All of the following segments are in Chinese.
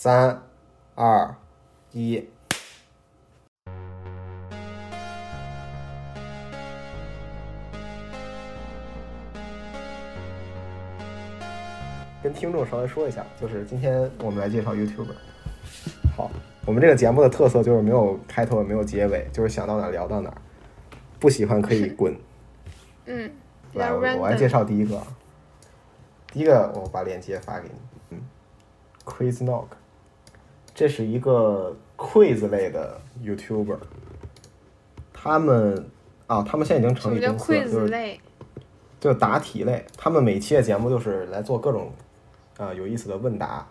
三、二、一。跟听众稍微说一下，就是今天我们来介绍 YouTuber。好，我们这个节目的特色就是没有开头，也没有结尾，就是想到哪儿聊到哪儿。不喜欢可以 滚。嗯，来，我我来介绍第一个啊。第一个，我把链接发给你。嗯，QuizKnock，这是一个 quiz 类的 YouTuber。他们啊，他们现在已经成立公司了，就是类？就答题类，他们每期的节目就是来做各种呃有意思的问答。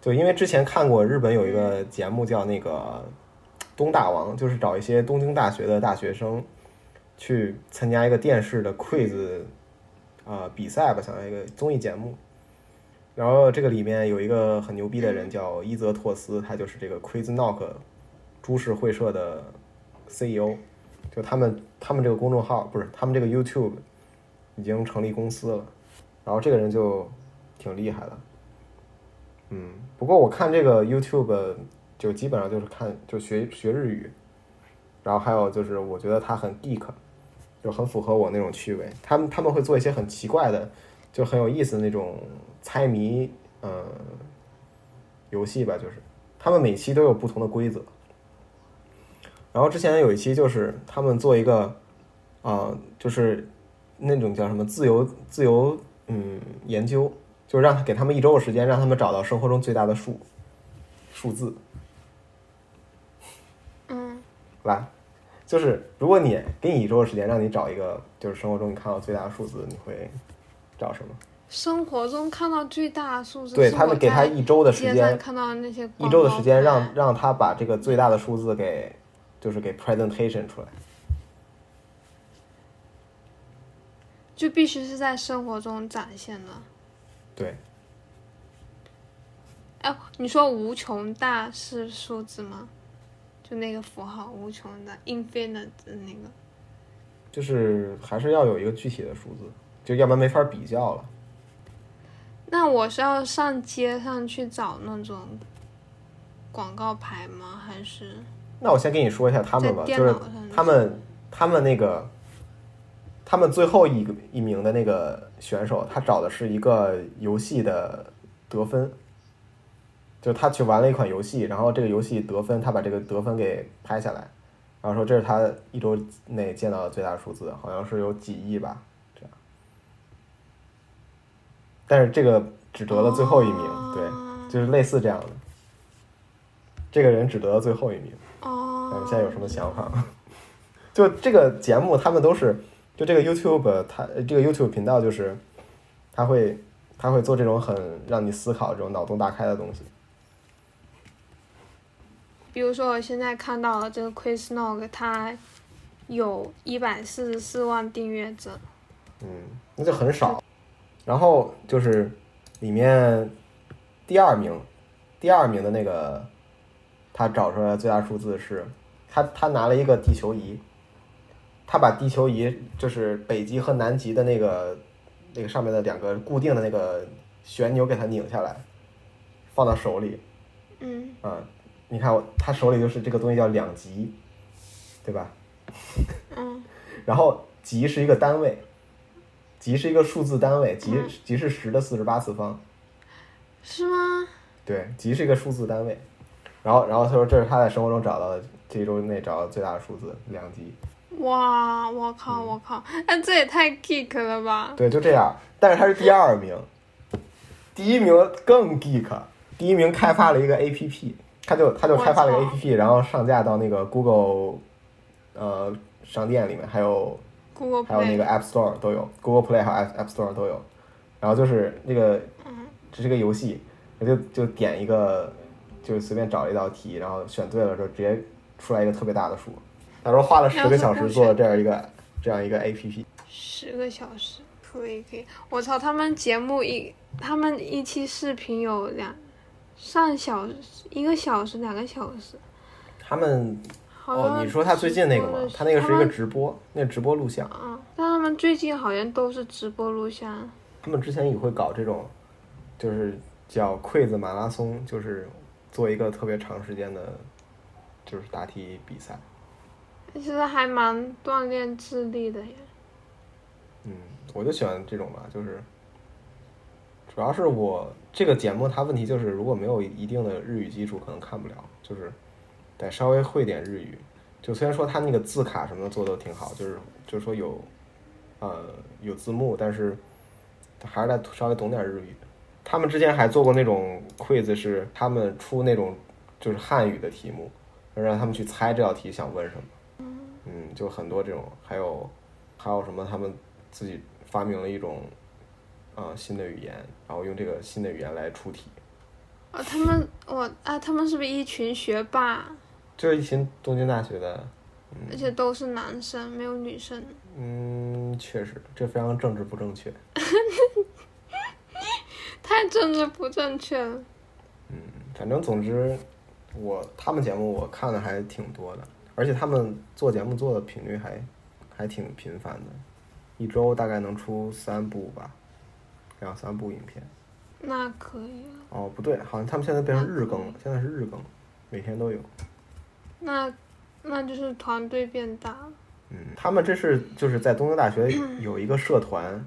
就因为之前看过日本有一个节目叫那个东大王，就是找一些东京大学的大学生去参加一个电视的 quiz 呃比赛吧，相当于一个综艺节目。然后这个里面有一个很牛逼的人叫伊泽拓司，他就是这个 QuizKnock 株式会社的 CEO。就他们他们这个公众号不是他们这个 YouTube 已经成立公司了，然后这个人就挺厉害的，嗯，不过我看这个 YouTube 就基本上就是看就学学日语，然后还有就是我觉得他很 geek，就很符合我那种趣味。他们他们会做一些很奇怪的，就很有意思的那种猜谜嗯、呃游戏吧，就是他们每期都有不同的规则。然后之前有一期就是他们做一个啊、就是那种叫什么自由自由嗯研究，就是让他给他们一周的时间，让他们找到生活中最大的数数字。嗯，来，就是如果你给你一周的时间，让你找一个就是生活中你看到最大的数字，你会找什么？生活中看到最大的数字，对他们给他一周的时街间上看到那些一周的时间让让他把这个最大的数字给就是给 presentation 出来。就必须是在生活中展现的。对，哎，你说无穷大是数字吗？就那个符号无穷的 infinite 的那个。就是还是要有一个具体的数字，就要不然没法比较了。那我是要上街上去找那种广告牌吗？还是那我先跟你说一下他们吧，就是他们他们那个他们最后一个一名的那个选手，他找的是一个游戏的得分，就是他去玩了一款游戏，然后这个游戏得分，他把这个得分给拍下来，然后说这是他一周内见到的最大数字，好像是有几亿吧，这样。但是这个只得了最后一名，对，哦就是类似这样的。这个人只得了最后一名。哦，嗯，现在有什么想法吗？就这个节目，他们都是就这个 YouTube，它这个 YouTube 频道就是，他会他会做这种很让你思考、这种脑洞大开的东西。比如说我现在看到了这个 QuizKnock，它有一百四十四万订阅者。嗯，那就很少。然后就是里面第二名，第二名的那个，他找出来的最大数字是，他他拿了一个地球仪，他把地球仪就是北极和南极的那个那个上面的两个固定的那个旋钮给它拧下来，放到手里，嗯，啊、你看我他手里就是这个东西叫两极，对吧？嗯，然后极是一个单位，极是一个数字单位，极极是十的四十八次方，是吗？对，极是一个数字单位。然后，然后他说这是他在生活中找到的这一周内找到最大的数字，两极。哇，我靠，嗯我靠，哎，这也太 geek 了吧！对，就这样。但是他是第二名，第一名更 geek，第一名开发了一个 APP，他就他就开发了一个 APP，然后上架到那个 Google 呃商店里面，还有 Google 还有那 Play，个 App Store 都有，Google Play 还有 App App Store 都有。然后就是那个，这是个游戏，我就就点一个，就随便找一道题，然后选对了之后直接出来一个特别大的数。他说花了十个小时做了这样一个这样一个 APP。十个小时，可以可以。我操，他们节目一，他们一期视频有两上小时，一个小时，两个小时。他们哦，你说他最近那个吗？他那个是一个直播，那个直播录像。啊，但他们最近好像都是直播录像。他们之前也会搞这种，就是叫筷子马拉松，就是做一个特别长时间的，就是答题比赛。其实还蛮锻炼智力的呀。嗯，我就喜欢这种吧，就是主要是我这个节目它问题就是如果没有一定的日语基础，可能看不了，就是得稍微会点日语。就虽然说他那个字卡什么的做的都挺好，就是就是说有呃有字幕，但是还是得稍微懂点日语。他们之前还做过那种 quiz，是他们出那种就是汉语的题目，让他们去猜这道题想问什么。嗯，就很多这种，还有还有什么他们自己发明了一种啊、新的语言，然后用这个新的语言来出题。哦，他们我啊，他们是不是一群学霸？就是一群东京大学的，而且都是男生，没有女生。嗯，确实这非常政治不正确。太政治不正确了。嗯反正总之，我他们节目我看的还挺多的，而且他们做节目做的频率还还挺频繁的，一周大概能出三部吧，两三部影片。那可以啊。哦，不对，好像他们现在变成日更了，现在是日更，每天都有。那那就是团队变大了。嗯，他们这是就是在东京大学 有一个社团，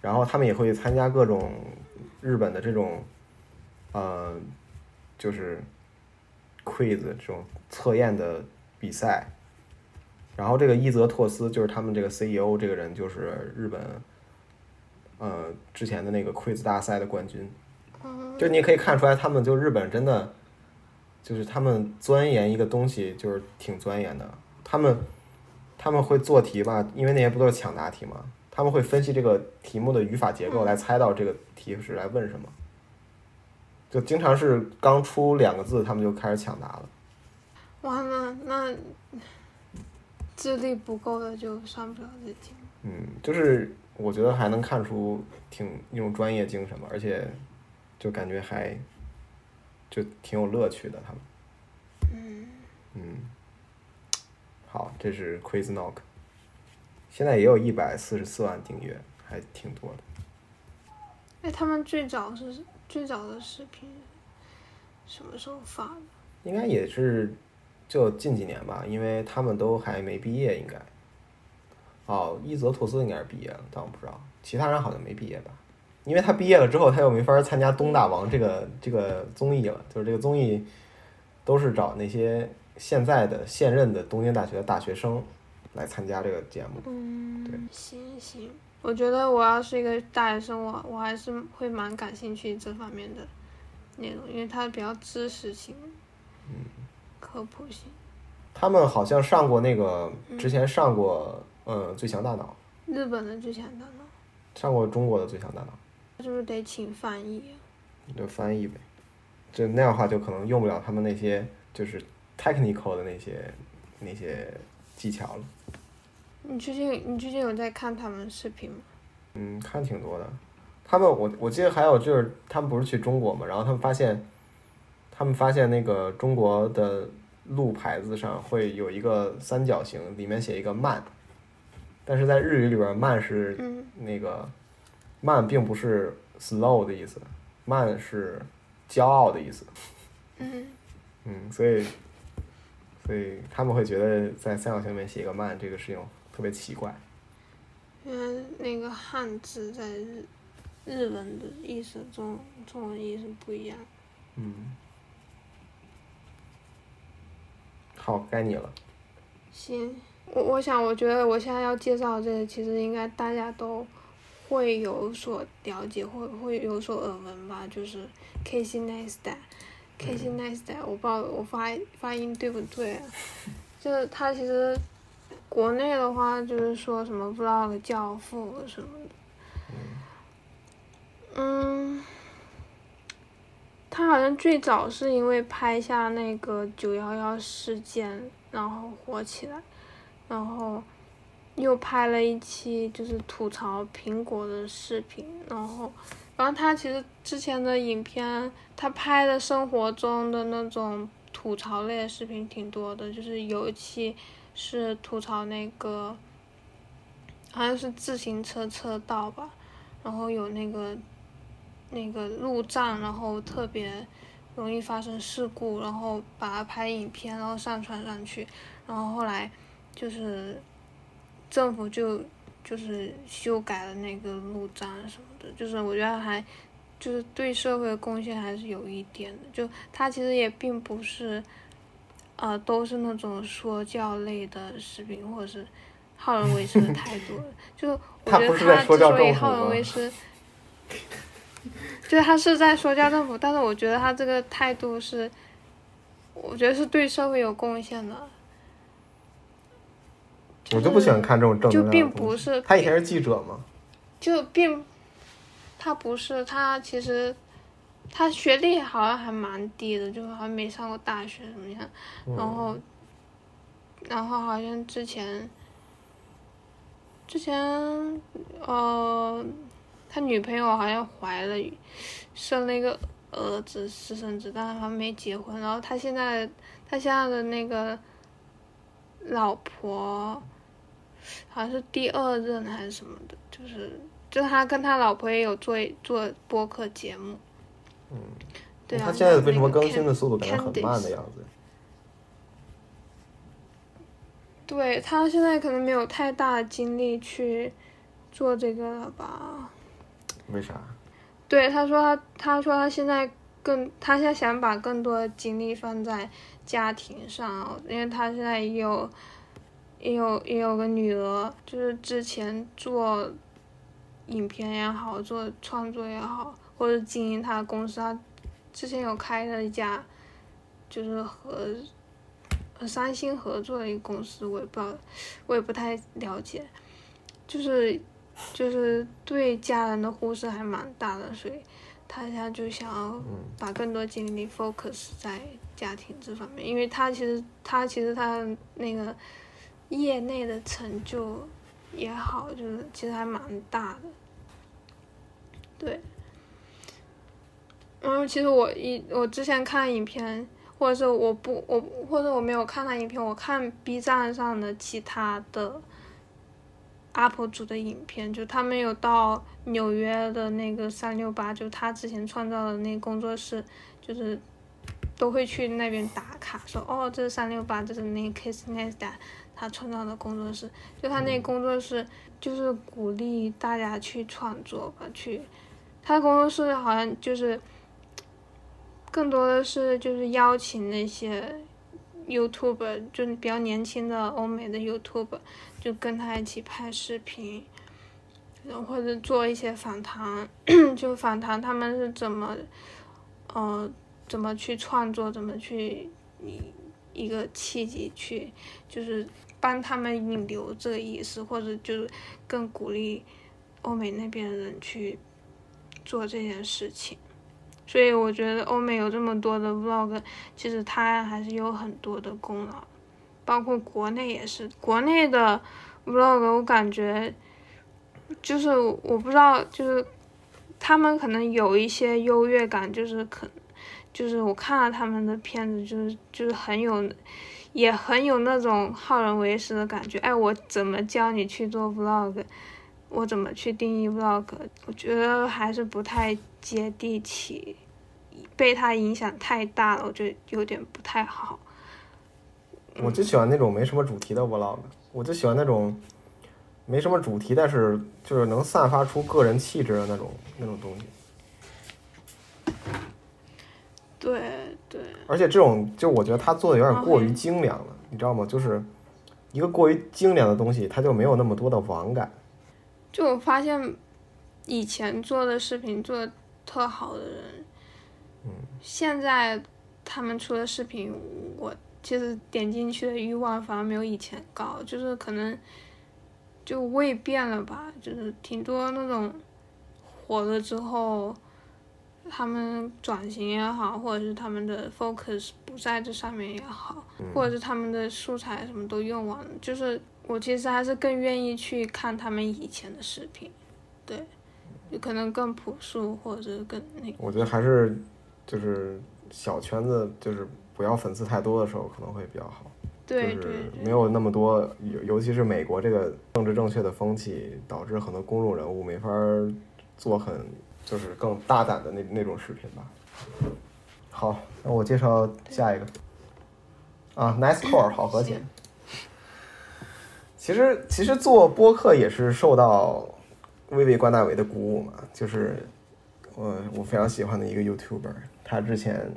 然后他们也会参加各种日本的这种，呃，就是 quiz 这种测验的比赛。然后这个伊泽拓司就是他们这个 CEO 这个人，就是日本，呃，之前的那个 quiz 大赛的冠军。嗯，就你可以看出来，他们就日本真的，就是他们钻研一个东西，就是挺钻研的。他们他们会做题吧，因为那些不都是抢答题嘛，他们会分析这个题目的语法结构，来猜到这个题是来问什么。就经常是刚出两个字，他们就开始抢答了。完了，那智力不够的就上不了这题。嗯，就是我觉得还能看出挺一种专业精神吧，而且就感觉还就挺有乐趣的他们。嗯，嗯，好，这是 Quiz Knock，现在也有一百四十四万订阅，还挺多的。哎，他们最早是最早的视频什么时候发的？应该也是就近几年吧，因为他们都还没毕业，应该。哦，伊泽拓司应该是毕业了，但我不知道，其他人好像没毕业吧？因为他毕业了之后，他又没法参加《东大王》这个这个综艺了，就是这个综艺都是找那些现在的现任的东京大学的大学生来参加这个节目。嗯，对行行，我觉得我要是一个大学生，我我还是会蛮感兴趣这方面的内容，因为它比较知识性，嗯，科普性。他们好像上过那个之前上过，嗯，《最强大脑日本的最强大脑》，》，上过中国的《最强大脑是不是得请翻译就翻译呗。就那样的话，就可能用不了他们那些就是 technical 的那些那些技巧了。你最近你最近有在看他们视频吗？嗯，看挺多的。他们我我记得还有就是他们不是去中国嘛，然后他们发现，他们发现那个中国的路牌子上会有一个三角形，里面写一个慢，但是在日语里边慢是嗯那个慢并不是 slow 的意思，慢是骄傲的意思。嗯，嗯，所以所以他们会觉得在三角形里面写一个慢这个事情特别奇怪。原来那个汉字在日日文的意思中中文意思不一样。嗯，好，该你了。行，我我想，我觉得我现在要介绍这个，其实应该大家都会有所了解，会会有所耳闻吧，就是 Casey Neistat，Casey Neistat，我不知道我发发音对不对啊，就是他其实国内的话就是说什么 vlog 教父什么的，嗯。他好像最早是因为拍下那个九幺幺事件，然后火起来，然后又拍了一期就是吐槽苹果的视频，然后，然后他其实之前的影片，他拍的生活中的那种吐槽类的视频挺多的，就是有一期是吐槽那个，好像是自行车车道吧，然后有那个那个路障，然后特别容易发生事故，然后把它拍影片，然后上传上去，然后后来就是政府就就是修改了那个路障什么的，就是我觉得还就是对社会的贡献还是有一点的，就他其实也并不是。呃，都是那种说教类的视频，或者是好人为师的态度。就 我觉得他之所以好人为师，就是他是在说教政府，但是我觉得他这个态度是，我觉得是对社会有贡献的。我就不喜欢看这种正就并不是他以前是记者吗？就并他不是，他其实。他学历好像还蛮低的，就好像没上过大学什么样，然后，然后好像之前，之前，呃，他女朋友好像怀了，生了一个儿子私生子，但是还没结婚。然后他现在，他现在的那个老婆，好像是第二任还是什么的，就是，就是他跟他老婆也有做做播客节目。嗯，对啊，他现在为什么更新的速度感觉很慢的样子？对他现在可能没有太大的精力去做这个了吧？为啥？对，他说他他说他现在更他现在想把更多的精力放在家庭上，因为他现在也有也有也有个女儿，就是之前做影片也好，做创作也好。或者经营他的公司，他之前有开了一家，就是和和三星合作的一个公司，我也不知道，我也不太了解，就是就是对家人的忽视还蛮大的，所以他现在就想要把更多精力 focus 在家庭这方面，因为他其实他其实他那个业内的成就也好，就是其实还蛮大的，对。嗯，其实我一我之前看影片，或者是我不我或者我没有看他影片，我看 B 站上的其他的 UP 主的影片，就他们有到纽约的那个三六八，就他之前创造的那工作室，就是都会去那边打卡，说哦，这是三六八，这是那 Kiss Nesta 他创造的工作室，就他那工作室就是鼓励大家去创作吧，去他的工作室好像就是。更多的是就是邀请那些 YouTube，就是比较年轻的欧美的 YouTube，就跟他一起拍视频，然后或者做一些访谈，就访谈他们是怎么，呃，怎么去创作，怎么去一一个契机去，就是帮他们引流这个意思，或者就是更鼓励欧美那边的人去做这件事情。所以我觉得欧美有这么多的 vlog，其实他还是有很多的功劳，包括国内也是。国内的 vlog 我感觉，就是我不知道，就是他们可能有一些优越感，就是可，就是我看了他们的片子，就是就是很有，也很有那种好人为师的感觉。哎，我怎么教你去做 vlog？我怎么去定义 vlog？我觉得还是不太接地气，被他影响太大了，我觉得有点不太好。我就喜欢那种没什么主题的 vlog，我就喜欢那种没什么主题，但是就是能散发出个人气质的那种那种东西。对对。而且这种就我觉得他做的有点过于精良了，你知道吗？就是一个过于精良的东西，它就没有那么多的网感。就我发现，以前做的视频做的特好的人，嗯，现在他们出的视频，我其实点进去的欲望反而没有以前高，就是可能就味变了吧，就是挺多那种火了之后，他们转型也好，或者是他们的 focus 不在这上面也好，或者是他们的素材什么都用完了，就是。我其实还是更愿意去看他们以前的视频，对，有可能更朴素或者是更那个。我觉得还是就是小圈子，就是不要粉丝太多的时候可能会比较好。对对。就是没有那么多，尤尤其是美国这个政治正确的风气，导致很多公众人物没法做很就是更大胆的那那种视频吧。好，那我介绍下一个啊，Nice Core 好和弦。其实其实做播客也是受到微微关大伟的鼓舞嘛，就是我我非常喜欢的一个 YouTuber，他之前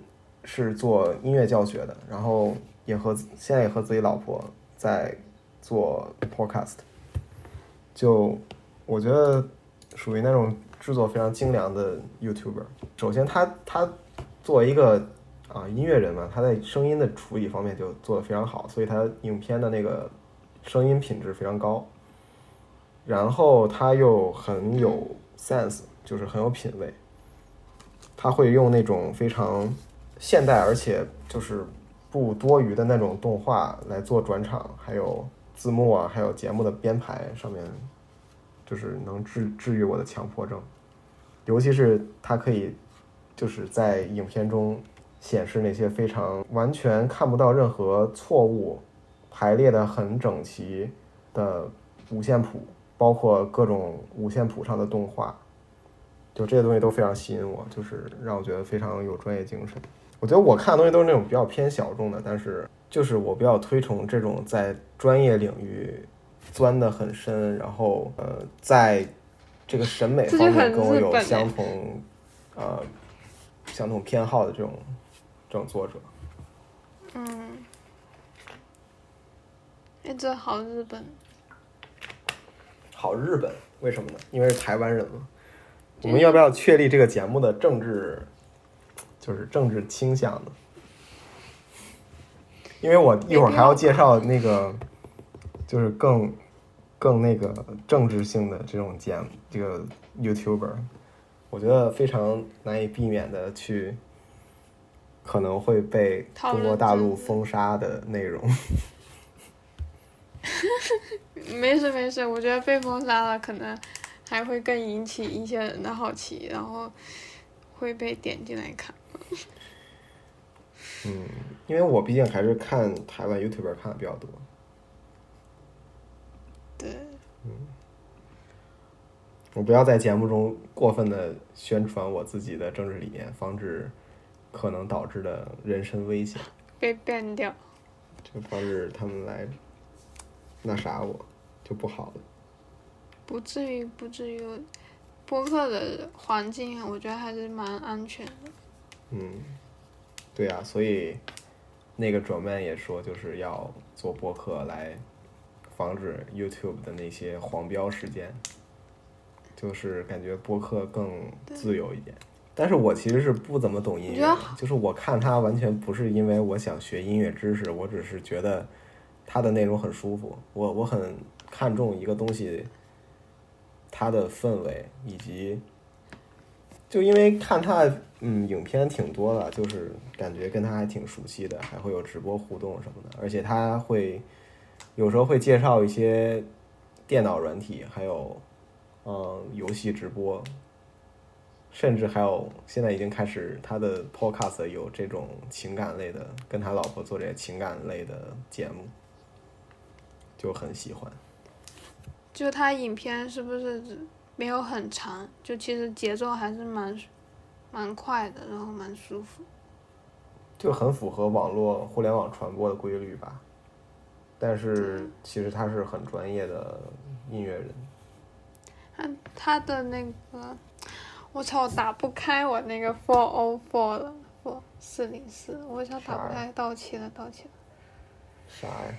是做音乐教学的，然后也和现在也和自己老婆在做 Podcast，就我觉得属于那种制作非常精良的 YouTuber。首先他他作为一个啊音乐人嘛，他在声音的处理方面就做得非常好，所以他影片的那个声音品质非常高。然后他又很有 sense，就是很有品味。他会用那种非常现代而且就是不多余的那种动画来做转场，还有字幕啊，还有节目的编排上面，就是能治治愈我的强迫症。尤其是他可以就是在影片中显示那些非常完全看不到任何错误、排列的很整齐的五线谱，包括各种五线谱上的动画，就这些东西都非常吸引我，就是让我觉得非常有专业精神。我觉得我看的东西都是那种比较偏小众的，但是就是我比较推崇这种在专业领域钻得很深，然后呃，在这个审美方面跟我有相同呃相同偏好的这种这种作者。嗯，哎，这好日本。好日本，为什么呢？因为是台湾人嘛。我们要不要确立这个节目的政治，就是政治倾向呢？因为我一会儿还要介绍那个，就是更更那个政治性的这种节目，这个 YouTuber，我觉得非常难以避免的去，可能会被中国大陆封杀的内容。没事没事，我觉得被封杀了，可能还会更引起一些人的好奇，然后会被点进来看。嗯，因为我毕竟还是看台湾 YouTuber 看的比较多。对。嗯。我不要在节目中过分的宣传我自己的政治理念，防止可能导致的人身危险。被 ban 掉。就防止他们来。那啥，我就不好了。不至于，不至于。播客的环境，我觉得还是蛮安全的。嗯，对啊，所以那个转麦也说，就是要做播客来防止 YouTube 的那些黄标事件，就是感觉播客更自由一点。但是我其实是不怎么懂音乐，就是我看它完全不是因为我想学音乐知识，我只是觉得。它的内容很舒服，我我很看重一个东西，它的氛围以及，就因为看它嗯影片挺多的，就是感觉跟他还挺熟悉的，还会有直播互动什么的，而且他会有时候会介绍一些电脑软体，还有嗯游戏直播，甚至还有现在已经开始他的 podcast 有这种情感类的，跟他老婆做这些情感类的节目。就很喜欢，就他影片是不是没有很长？就其实节奏还是蛮蛮快的，然后蛮舒服。就很符合网络互联网传播的规律吧。但是其实他是很专业的音乐人。他他的那个，我操，我打不开我那个 four o four 了，four 四零四，我操，打不开，到期了，到期了。啥呀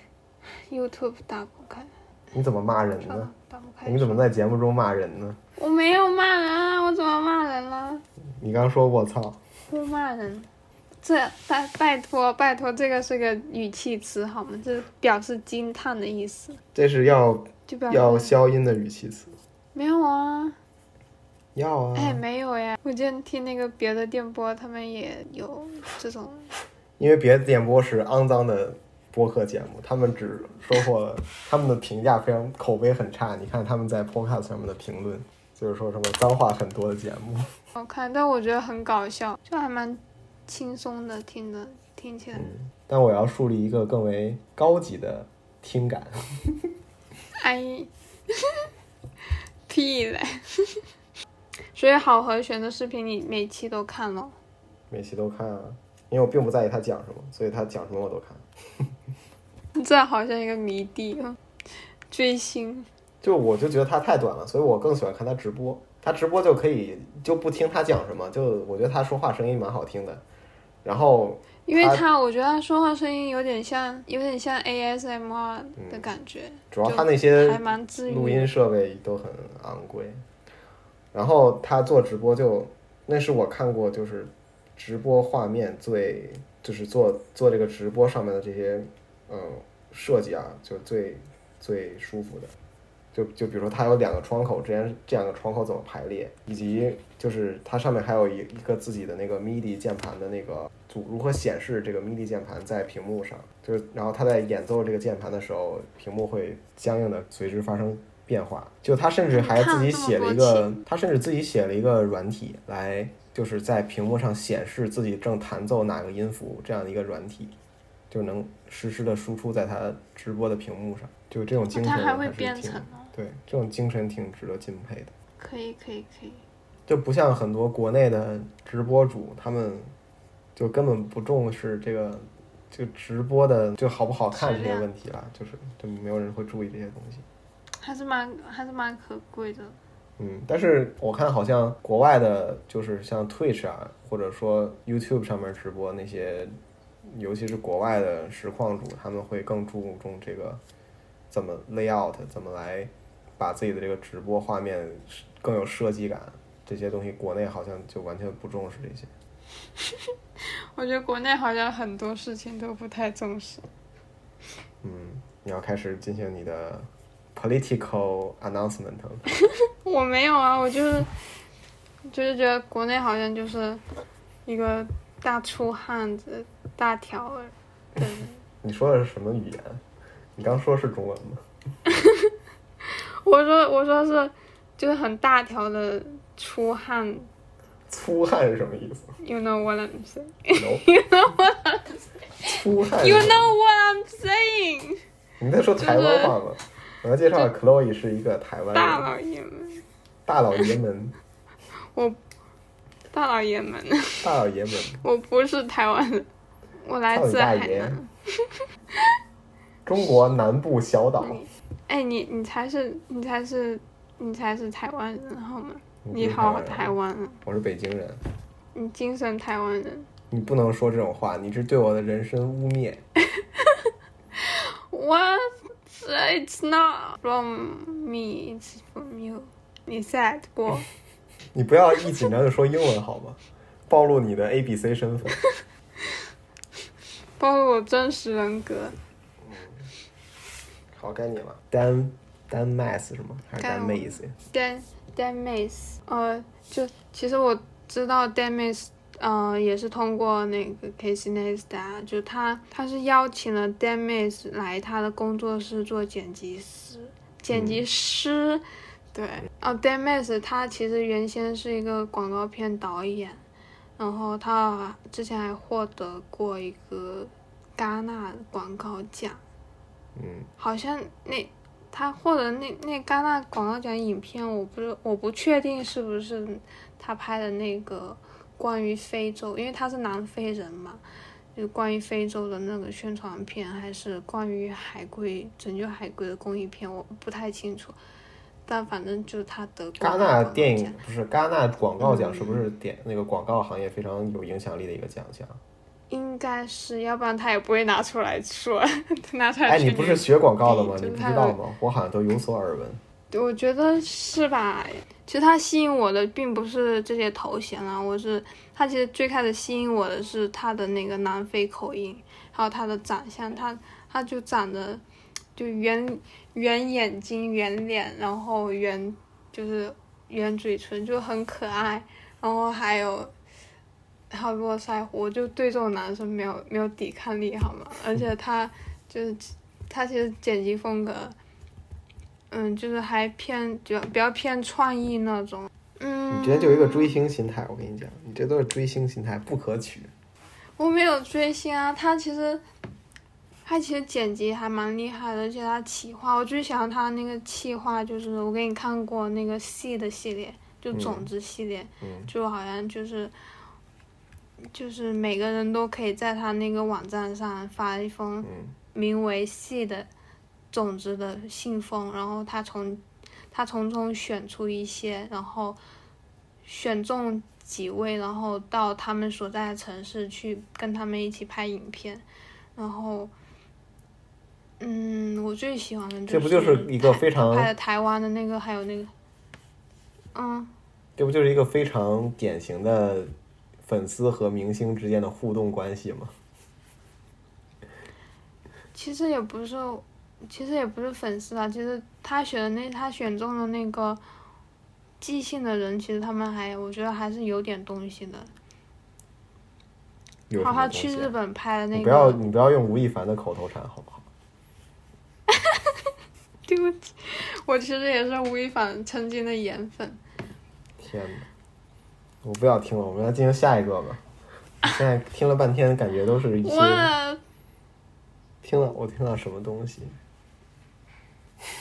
？YouTube 打不开，你怎么骂人呢？打不开，你怎么在节目中骂人呢？我没有骂人啊，我怎么骂人了？你刚说我操，不骂人，这拜拜托拜托，这个是个语气词好吗？这表示惊叹的意思。这是要要消音的语气词。没有啊。要啊。哎，没有呀，我今天听那个别的电波，他们也有这种。因为别的电波是肮脏的。播客节目，他们只收获了他们的评价非常口碑很差。你看他们在 Podcast 上面的评论，就是说什么脏话很多的节目。好看，但我觉得很搞笑，就还蛮轻松的，听的听起来。嗯，但我要树立一个更为高级的听感。哎，屁嘞！所以好和弦的视频你每期都看了？每期都看啊，因为我并不在意他讲什么，所以他讲什么我都看。这好像一个迷弟啊，追星。就我就觉得他太短了，所以我更喜欢看他直播。他直播就可以就不听他讲什么，就我觉得他说话声音蛮好听的。然后因为他，我觉得他说话声音有点像，有点像 ASMR 的感觉。主要他那些。录音设备都很昂贵。然后他做直播就，那是我看过就是直播画面最就是做做这个直播上面的这些嗯设计啊，就最最舒服的。就就比如说它有两个窗口，之间这两个窗口怎么排列，以及就是它上面还有一一个自己的那个 MIDI 键盘的那个组，如何显示这个 MIDI 键盘在屏幕上，就是然后它在演奏这个键盘的时候，屏幕会相应的随之发生变化。就他甚至还自己写了一个，他甚至自己写了一个软体来，就是在屏幕上显示自己正弹奏哪个音符这样的一个软体，就能实时的输出在他直播的屏幕上。就这种精神还会编程对，这种精神挺值得敬佩的。可以，可以，可以。就不像很多国内的直播主，他们就根本不重视这个，这个直播的就好不好看这些问题了，就是就没有人会注意这些东西。还是蛮还是蛮可贵的。嗯，但是我看好像国外的，就是像 Twitch 啊，或者说 YouTube 上面直播那些，尤其是国外的实况主，他们会更注重这个怎么 layout，怎么来。把自己的这个直播画面更有设计感，这些东西国内好像就完全不重视这些。我觉得国内好像很多事情都不太重视。嗯，你要开始进行你的 political announcement 了。我没有啊，我就是就是觉得国内好像就是一个大粗汉子、大条儿。你说的是什么语言？你刚说是中文吗？我说我说是，就是很大条的出汗。出汗是什么意思？You know what I'm saying? You know what I'm saying? 粗汉。You know what I'm saying? 你在说台湾话吗？我要介绍，Chloe 是一个台湾大老爷们。大老爷们。我大老爷们。大老爷们。我不是台湾人，我来自海南。中国南部小岛。哎，你你才是你才是你才是台湾人好吗？你好，台湾。我是北京人。你精神台湾人。你不能说这种话，你是对我的人身污蔑。What? It's not from me. It's from you. 你 sad 不？你不要一紧张就说英文好吗？暴露你的 A B C 身份。暴露我真实人格。好，该你了。Dan Dan Mass 是吗？还是 Dan Mace？Dan Dan Mace，呃，就其实我知道 Dan Mace，呃，也是通过那个 Casey Neistat，就他他是邀请了 Dan Mace 来他的工作室做剪辑师，剪辑师，对。哦，Dan Mace 他其实原先是一个广告片导演，然后他之前还获得过一个戛纳广告奖。嗯，好像那他获得那那戛纳广告奖影片，我不是我不确定是不是他拍的那个关于非洲，因为他是南非人嘛，就关于非洲的那个宣传片，还是关于海龟拯救海龟的公益片，我不太清楚。但反正就是他得戛纳电影不是戛纳广告奖，是不是点那个广告行业非常有影响力的一个奖项？应该是要不然他也不会拿出来说，拿出来。哎，你不是学广告的吗？你不知道吗？我好像都有所耳闻。我觉得是吧？其实他吸引我的并不是这些头衔啊，我是他其实最开始吸引我的是他的那个南非口音，还有他的长相，他他就长得就圆圆眼睛、圆脸，然后圆就是圆嘴唇，就很可爱，然后还有。还有络腮胡，就对这种男生没有没有抵抗力，好吗？而且他就是他其实剪辑风格，嗯，就是还偏就比较偏创意那种。嗯。你这就一个追星心态，我跟你讲，你这都是追星心态，不可取。我没有追星啊，他其实他其实剪辑还蛮厉害的，而且他企划，我最喜欢他那个企划，就是我给你看过那个 C 的系列。就种子系列，嗯就好像就是就是每个人都可以在他那个网站上发一封嗯名为“系”的种子的信封，然后他从他从中选出一些，然后选中几位，然后到他们所在的城市去跟他们一起拍影片，然后。嗯，我最喜欢的这不就是一个非常拍的台湾的那个，还有那个，嗯，这不就是一个非常典型的粉丝和明星之间的互动关系吗？其实也不是，其实也不是粉丝啊，其实他选的那他选中的那个即兴的人，其实他们还我觉得还是有点东西的。好，他去日本拍的那你不要个，你不要用吴亦凡的口头禅好不好？对不起，我其实也是吴亦凡曾经的颜粉。天哪！我不要听了，我们要进行下一个吧。现在听了半天，感觉都是一些，听了我听到什么东西。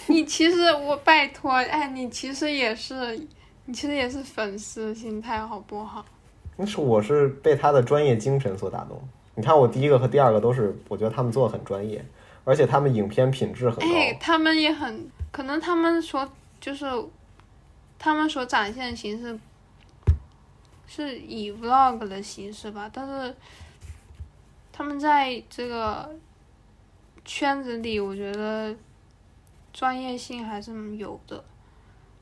你其实我拜托，哎，你其实也是，你其实也是粉丝心态好不好？那是我是被他的专业精神所打动。你看我第一个和第二个都是，我觉得他们做的很专业，而且他们影片品质很高。哎，他们也很可能，他们所就是他们所展现的形式是以 vlog 的形式吧，但是他们在这个圈子里，我觉得专业性还是有的，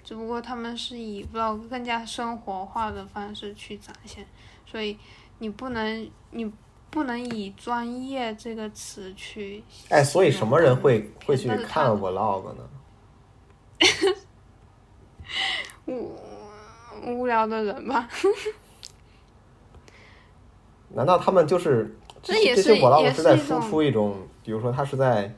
只不过他们是以 vlog 更加生活化的方式去展现，所以你不能你。不能以专业这个词去。哎，所以什么人会会去看 vlog 呢？无无聊的人吧，难道他们就是这也这些是 vlog 是在输出一种，比如说他是在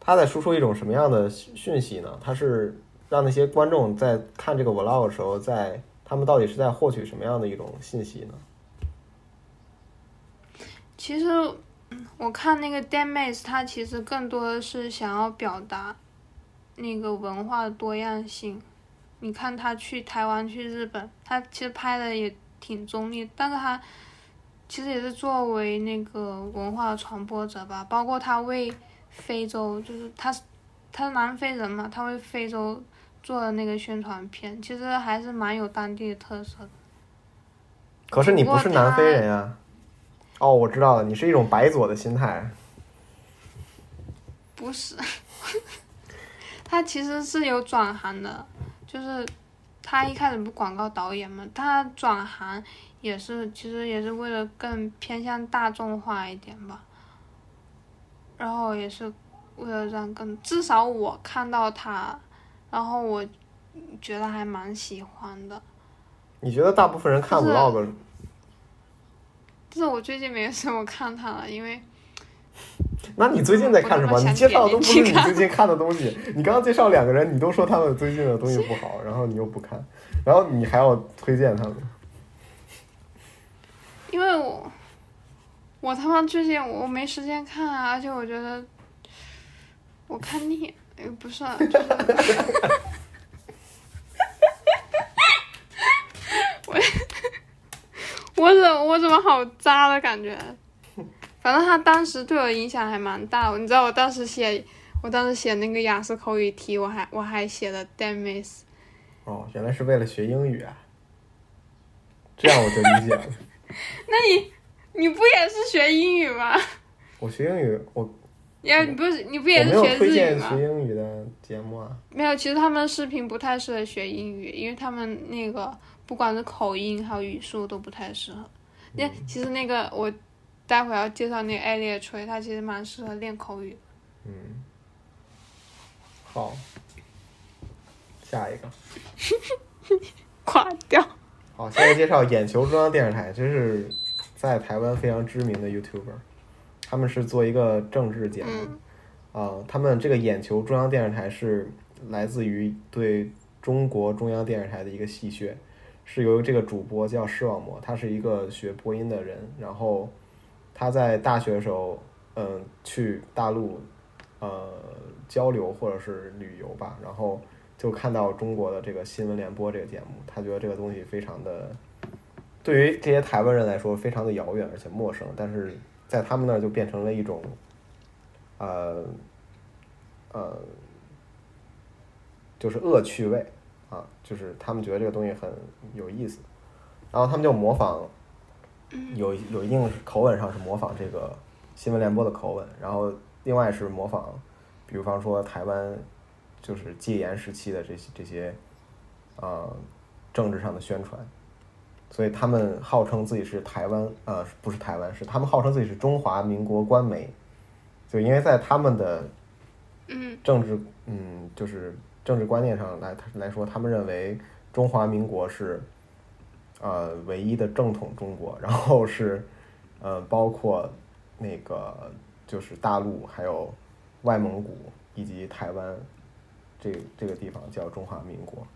他在输出一种什么样的讯讯息呢？他是让那些观众在看这个 vlog 的时候，在他们到底是在获取什么样的一种信息呢？其实嗯我看那个 Mays，他其实更多的是想要表达那个文化的多样性。你看他去台湾、去日本，他其实拍的也挺中立，但是他其实也是作为那个文化的传播者吧。包括他为非洲，就是他是他是南非人嘛，他为非洲做的那个宣传片，其实还是蛮有当地的特色的。可是你不是南非人呀、哦，我知道了，你是一种白左的心态。不是，他其实是有转行的，就是他一开始不是广告导演嘛，他转行也是其实也是为了更偏向大众化一点吧，然后也是为了让更至少我看到他，然后我觉得还蛮喜欢的，你觉得大部分人看就是 vlog 但是我最近没什么看他了，因为 那你最近在看什么？你介绍的都不是你最近看的东西。你刚刚介绍两个人，你都说他们最近的东西不好，然后你又不看，然后你还要推荐他们。因为我我他妈最近我没时间看啊，而且我觉得我看腻，哎不是、啊，就是我我怎我怎么好渣的感觉？反正他当时对我影响还蛮大的，你知道我当时写我当时写那个雅思口语题，我还我还写了 damn miss。哦，原来是为了学英语啊，这样我就理解了。那你你不也是学英语吗？我学英语，我呀，你不是你不也是学日语吗？学英语的节目啊。没有，其实他们视频不太适合学英语，因为他们那个不管是口音还有语速都不太适合。那、其实那个我待会儿要介绍那个艾列吹，他其实蛮适合练口语。嗯，好，下一个。垮掉。好，现在介绍眼球中央电视台，这是在台湾非常知名的 YouTuber，他们是做一个政治节目，嗯啊、他们这个眼球中央电视台是来自于对中国中央电视台的一个戏谑，是由这个主播叫视网膜，他是一个学播音的人，然后他在大学的时候，嗯、去大陆呃交流或者是旅游吧，然后就看到中国的这个新闻联播这个节目，他觉得这个东西非常的，对于这些台湾人来说非常的遥远而且陌生，但是在他们那儿就变成了一种，呃，呃，就是恶趣味啊，就是他们觉得这个东西很有意思，然后他们就模仿，有有一定口吻上是模仿这个新闻联播的口吻，然后另外是模仿，比方说台湾就是戒严时期的这些这些，呃，政治上的宣传，所以他们号称自己是台湾，呃，不是台湾，是他们号称自己是中华民国官媒，就因为在他们的嗯。政治，嗯，就是政治观念上来来说，他们认为中华民国是，呃，唯一的正统中国，然后是，呃，包括那个就是大陆，还有外蒙古以及台湾，这这个地方叫中华民国，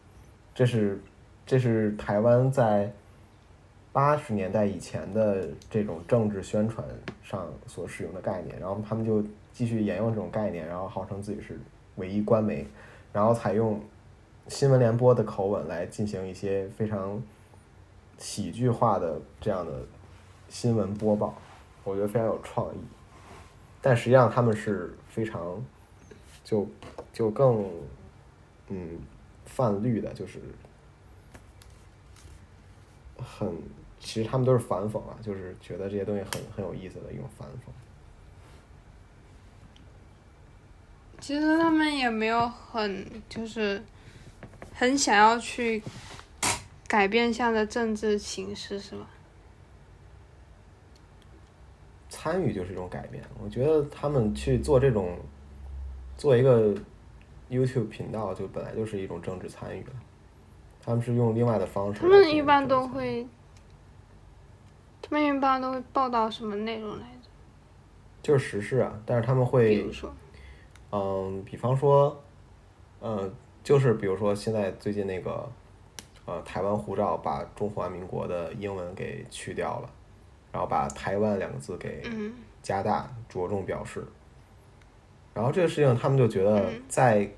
这是这是台湾在八十年代以前的这种政治宣传上所使用的概念，然后他们就继续沿用这种概念，然后号称自己是唯一官媒，然后采用新闻联播的口吻来进行一些非常喜剧化的这样的新闻播报，我觉得非常有创意。但实际上他们是非常就就更嗯泛绿的，就是很其实他们都是反讽啊，就是觉得这些东西很很有意思的一种反讽。其实他们也没有很就是很想要去改变下的政治形势，是吧？参与就是一种改变。我觉得他们去做这种做一个 YouTube 频道，就本来就是一种政治参与了。他们是用另外的方式他。们一般都会，他们一般都会报道什么内容来着？就是时事啊，但是他们会比会如说，嗯，比方说，嗯，就是比如说现在最近那个，呃，台湾护照把中华民国的英文给去掉了，然后把台湾两个字给嗯加大，着重表示。然后这个事情，他们就觉得嗯在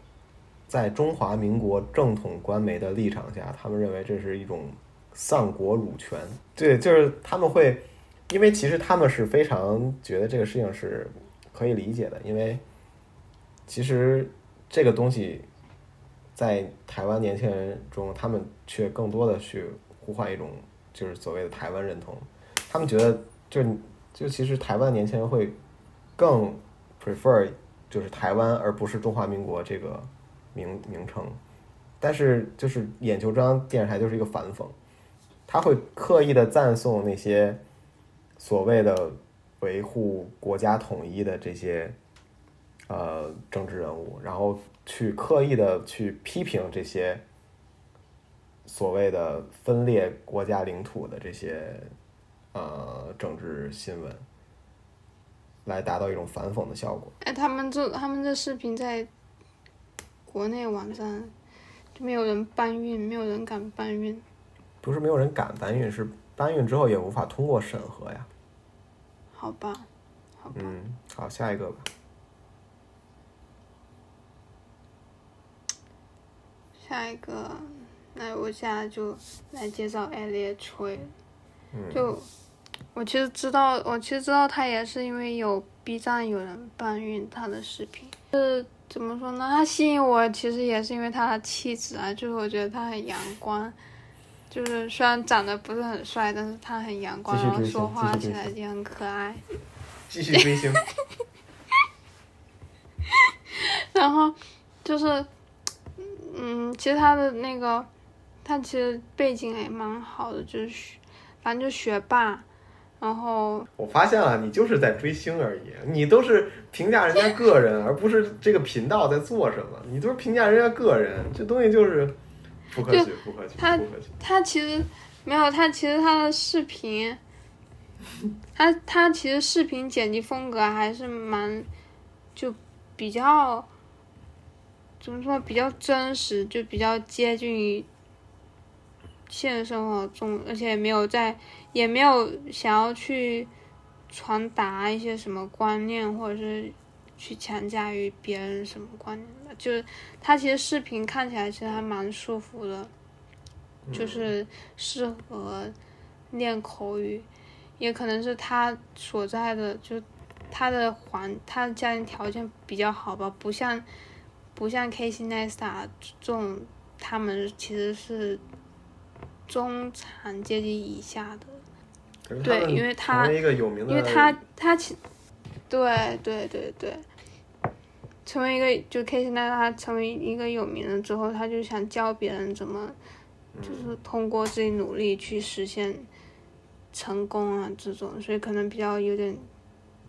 在中华民国正统官媒的立场下，他们认为这是一种丧国辱权。对，就是他们会，因为其实他们是非常觉得这个事情是可以理解的，因为其实这个东西在台湾年轻人中，他们却更多的去呼唤一种就是所谓的台湾认同。他们觉得就就其实台湾年轻人会更 prefer 就是台湾而不是中华民国这个名名称，但是就是眼球中央电视台就是一个反讽，他会刻意的赞颂那些所谓的维护国家统一的这些呃政治人物，然后去刻意的去批评这些所谓的分裂国家领土的这些呃政治新闻，来达到一种反讽的效果。哎，他们这他们这视频在国内网站就没有人搬运，没有人敢搬运。不是没有人敢搬运，是搬运之后也无法通过审核呀。好吧，好吧，嗯，好，下一个吧。下一个，那我现在就来介绍艾列吹。嗯就我其实知道，我其实知道他也是因为有 B 站有人搬运他的视频。是怎么说呢？他吸引我其实也是因为他的气质啊，就是我觉得他很阳光。就是虽然长得不是很帅，但是他很阳光，然后说话起来也很可爱。继续追星。然后就是，嗯，其实他的那个，他其实背景也蛮好的，就是学，反正就学霸，然后我发现了，你就是在追星而已，你都是评价人家个人，而不是这个频道在做什么。你都是评价人家个人，这东西就是不可取，不可取，他。他其实没有，他其实他的视频，他他其实视频剪辑风格还是蛮，就比较，怎么说比较真实，就比较接近于现实生活中，而且也没有在，也没有想要去传达一些什么观念，或者是去强加于别人什么观念的。就是他其实视频看起来其实还蛮舒服的，就是适合练口语，也可能是他所在的就他的环他的家庭条件比较好吧，不像不像 Casey Neistat 这种，他们其实是中产阶级以下的。对因为他一个有名的，因为他他其，对对对对，成为一个就 K 现在他成为一个有名了之后，他就想教别人怎么，就是通过自己努力去实现成功啊这种，所以可能比较有点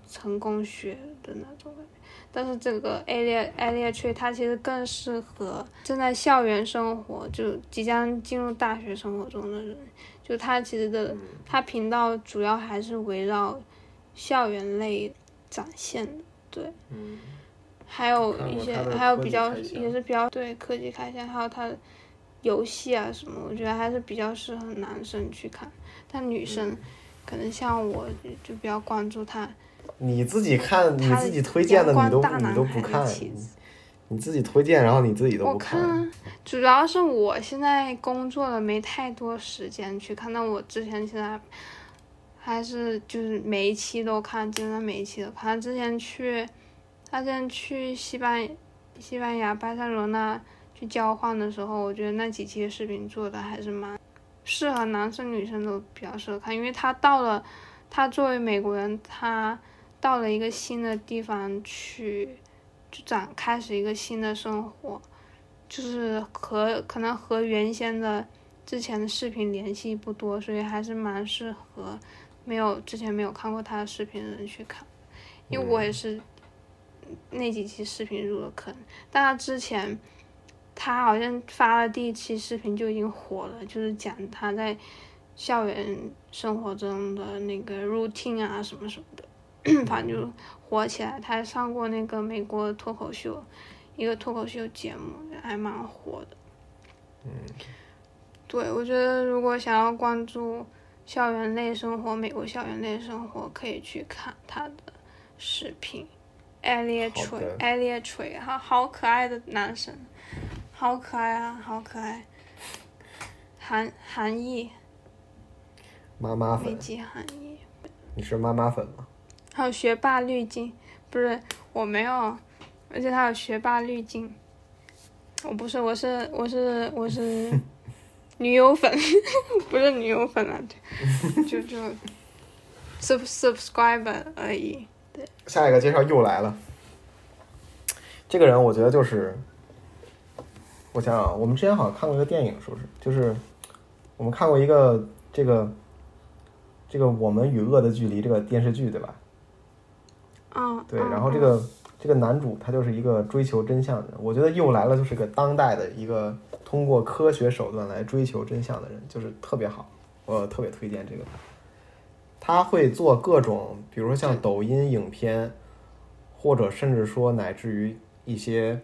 成功学的那种感觉。但是这个 a l i a a l i a Tree 它其实更适合正在校园生活，就即将进入大学生活中的人。就它其实的，它频道主要还是围绕校园类展现的，对。嗯，还有一些还有比较也是比较对科技开箱，还有它的游戏啊什么，我觉得还是比较适合男生去看，但女生嗯可能像我就就比较关注它你自己看你自己推荐的光你都你都不看，你自己推荐，然后你自己都我不看看，主要是我现在工作了，没太多时间去看。那我之前现在还是就是每一期都看，基本上每一期都看。之前去，他之前去西班西班牙巴塞罗那去交换的时候，我觉得那几期视频做的还是蛮适合男生女生都比较适合看，因为他到了，他作为美国人，他到了一个新的地方去。就展开始一个新的生活，就是和可能和原先的之前的视频联系不多，所以还是蛮适合没有之前没有看过他的视频的人去看，因为我也是那几期视频入了坑，但他之前他好像发了第一期视频就已经火了，就是讲他在校园生活中的那个 routine 啊什么什么的，反正就。火起来，他还上过那个美国脱口秀，一个脱口秀节目，还蛮火的。嗯，对，我觉得如果想要关注校园类生活，美国校园类生活，可以去看他的视频。Elliot 好的 Tree，Elliot Tree，他好可爱的男生，好可爱啊，好可爱。韩韩裔，美妈妈粉，籍韩裔。你是妈妈粉吗？还有学霸滤镜，不是我没有，而且他有学霸滤镜，我不是，我是我是我是 女友粉，不是女友粉啊，就就 sub subscriber 而已。对下一个介绍又来了，这个人我觉得就是，我想想，我们之前好像看过一个电影，是不是？就是我们看过一个这个这个《我们与恶的距离》这个电视剧，对吧？嗯，对，嗯然后这个这个男主他就是一个追求真相的人，我觉得又来了就是个当代的一个通过科学手段来追求真相的人，就是特别好，我特别推荐这个。他会做各种，比如说像抖音影片，或者甚至说乃至于一些，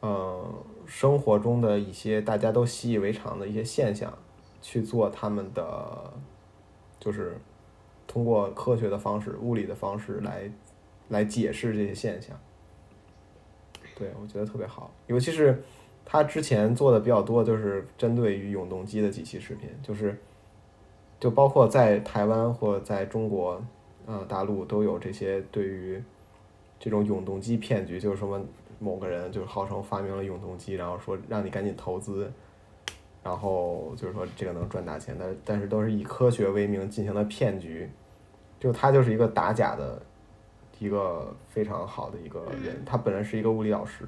呃，生活中的一些大家都习以为常的一些现象，去做他们的，就是通过科学的方式、物理的方式来来解释这些现象。对，我觉得特别好，尤其是他之前做的比较多，就是针对于永动机的几期视频，就是就包括在台湾或在中国，呃，大陆都有这些对于这种永动机骗局，就是什么某个人就是号称发明了永动机，然后说让你赶紧投资，然后就是说这个能赚大钱，但但是都是以科学为名进行的骗局，就他就是一个打假的一个非常好的一个人，他本人是一个物理老师，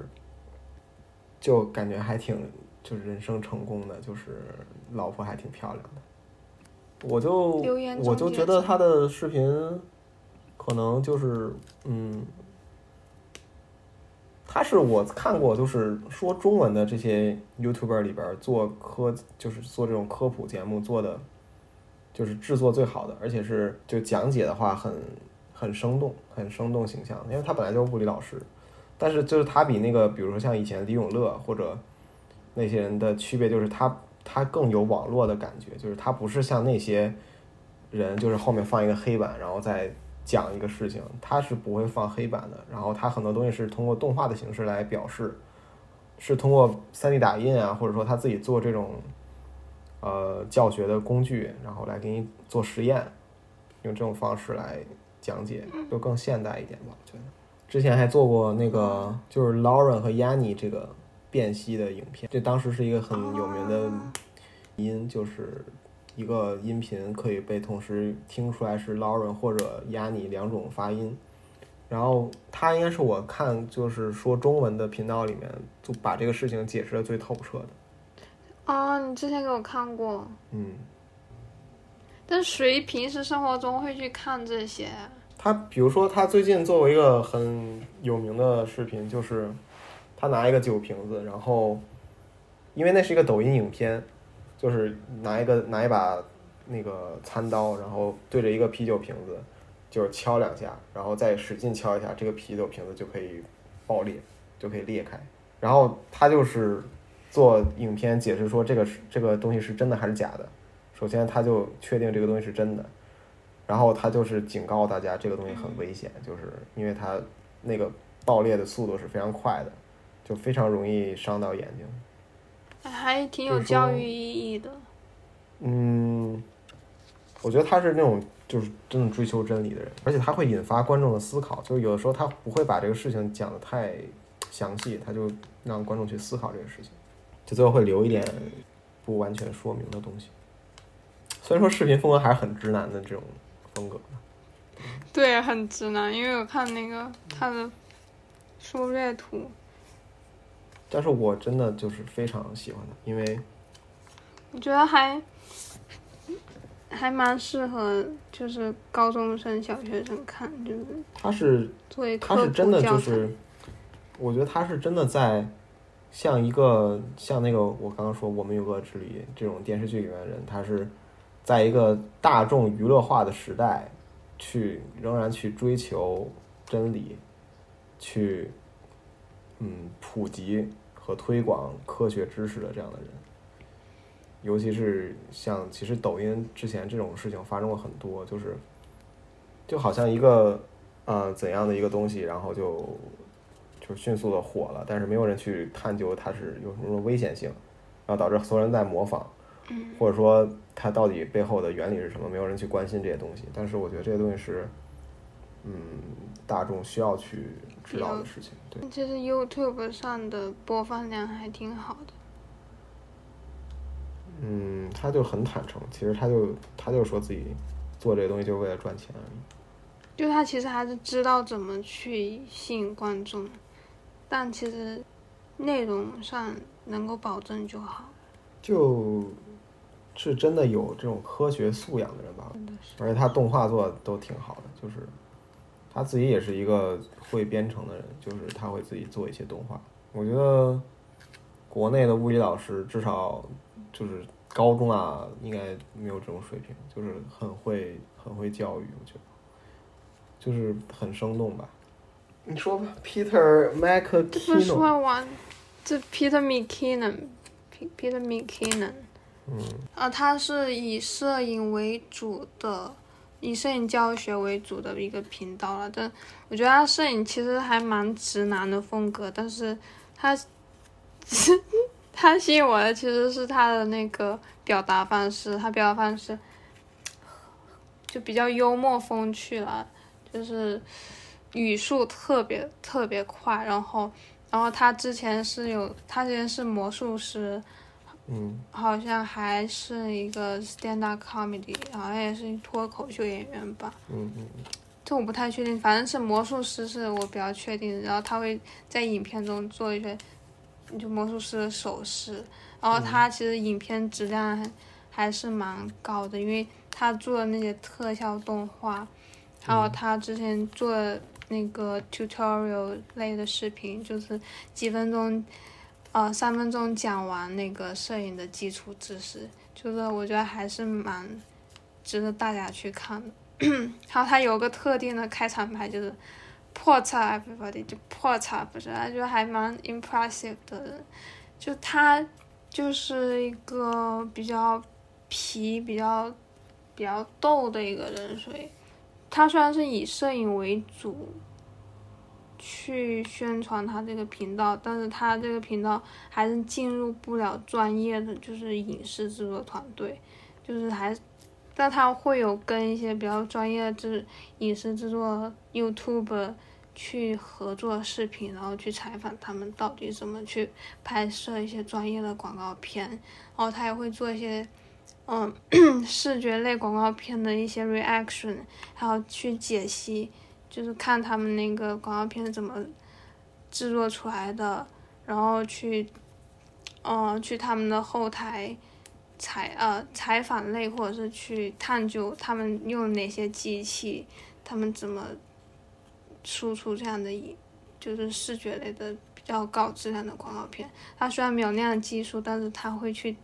就感觉还挺就是人生成功的，就是老婆还挺漂亮的。我就我就觉得他的视频可能就是嗯，他是我看过就是说中文的这些 YouTuber 里边做科就是做这种科普节目做的就是制作最好的，而且是就讲解的话很很生动，很生动形象，因为他本来就是物理老师，但是就是他比那个比如说像以前李永乐或者那些人的区别就是他他更有网络的感觉，就是他不是像那些人就是后面放一个黑板，然后在讲一个事情，他是不会放黑板的。然后他很多东西是通过动画的形式来表示，是通过 3D 打印啊，或者说他自己做这种呃教学的工具，然后来给你做实验，用这种方式来讲解，就更现代一点吧，我觉得。之前还做过那个就是 Lauren 和 Yanni 这个辨析的影片，这当时是一个很有名的音，就是一个音频可以被同时听出来是 Lauren 或者 Yanni 两种发音。然后他应该是我看就是说中文的频道里面就把这个事情解释的最透彻的。啊，你之前给我看过，嗯，但谁平时生活中会去看这些？他比如说他最近做过一个很有名的视频，就是他拿一个酒瓶子，然后因为那是一个抖音影片，就是拿一个拿一把那个餐刀，然后对着一个啤酒瓶子就是敲两下，然后再使劲敲一下，这个啤酒瓶子就可以爆裂，就可以裂开。然后他就是做影片解释说这个这个东西是真的还是假的。首先他就确定这个东西是真的，然后他就是警告大家这个东西很危险，就是因为它那个爆裂的速度是非常快的，就非常容易伤到眼睛。还挺有教育意义的。嗯，我觉得他是那种就是真的追求真理的人，而且他会引发观众的思考。就是有的时候他不会把这个事情讲的太详细，他就让观众去思考这个事情，就最后会留一点不完全说明的东西。虽然说视频风格还是很直男的这种风格，对，很直男，因为我看那个他的缩略图，但是我真的就是非常喜欢他，因为我觉得还还蛮适合，就是高中生、小学生看，就是他是作为他是真的。就是，我觉得他是真的在像一个像那个我刚刚说《我们有个之理》这种电视剧里面的人，他是在一个大众娱乐化的时代，去仍然去追求真理，去嗯普及和推广科学知识的这样的人。尤其是像其实抖音之前这种事情发生过很多，就是就好像一个呃怎样的一个东西，然后就就迅速的火了，但是没有人去探究它是有什么危险性，然后导致所有人在模仿，或者说它到底背后的原理是什么，没有人去关心这些东西。但是我觉得这些东西是嗯大众需要去知道的事情，对。其实 YouTube 上的播放量还挺好的。嗯，他就很坦诚，其实他就他就说自己做这个东西就是为了赚钱而已。就他其实还是知道怎么去吸引观众，但其实内容上能够保证就好。就是真的有这种科学素养的人吧。而且他动画做的都挺好的，就是他自己也是一个会编程的人，就是他会自己做一些动画。我觉得国内的物理老师至少就是高中啊，应该没有这种水平，就是很会很会教育，我觉得就是很生动吧。你说吧，Peter 这不是说完，这 Peter McKinnon，Peter McKinnon，嗯，啊，他是以摄影为主的，以摄影教学为主的一个频道了。但我觉得他摄影其实还蛮直男的风格，但是他，他吸引我的其实是他的那个表达方式，他表达方式就比较幽默风趣了，就是语速特别特别快，然后。然后他之前是有，他之前是魔术师，嗯好像还是一个 stand up comedy，好像也是脱口秀演员吧，嗯嗯这我不太确定，反正是魔术师是我比较确定的。然后他会在影片中做一些就魔术师的手势，然后他其实影片质量还还是蛮高的，因为他做的那些特效动画，还有他之前做的那个 tutorial 类的视频，就是几分钟。呃，三分钟讲完那个摄影的基础知识，就是我觉得还是蛮值得大家去看的。还有它有个特定的开场白，就是破叉 everybody，就破叉不是，就还蛮 impressive 的。就他就是一个比较皮、比较比较逗的一个人，所以他虽然是以摄影为主去宣传他这个频道，但是他这个频道还是进入不了专业的就是影视制作团队，就是还，但他会有跟一些比较专业的制影视制作 YouTube 去合作视频，然后去采访他们到底怎么去拍摄一些专业的广告片，然后他也会做一些。嗯，视觉类广告片的一些 reaction，还有去解析，就是看他们那个广告片怎么制作出来的，然后去，嗯，去他们的后台采呃采访类，或者是去探究他们用哪些机器，他们怎么输出这样的，一就是视觉类的比较高质量的广告片。他虽然没有那样的技术，但是他会去。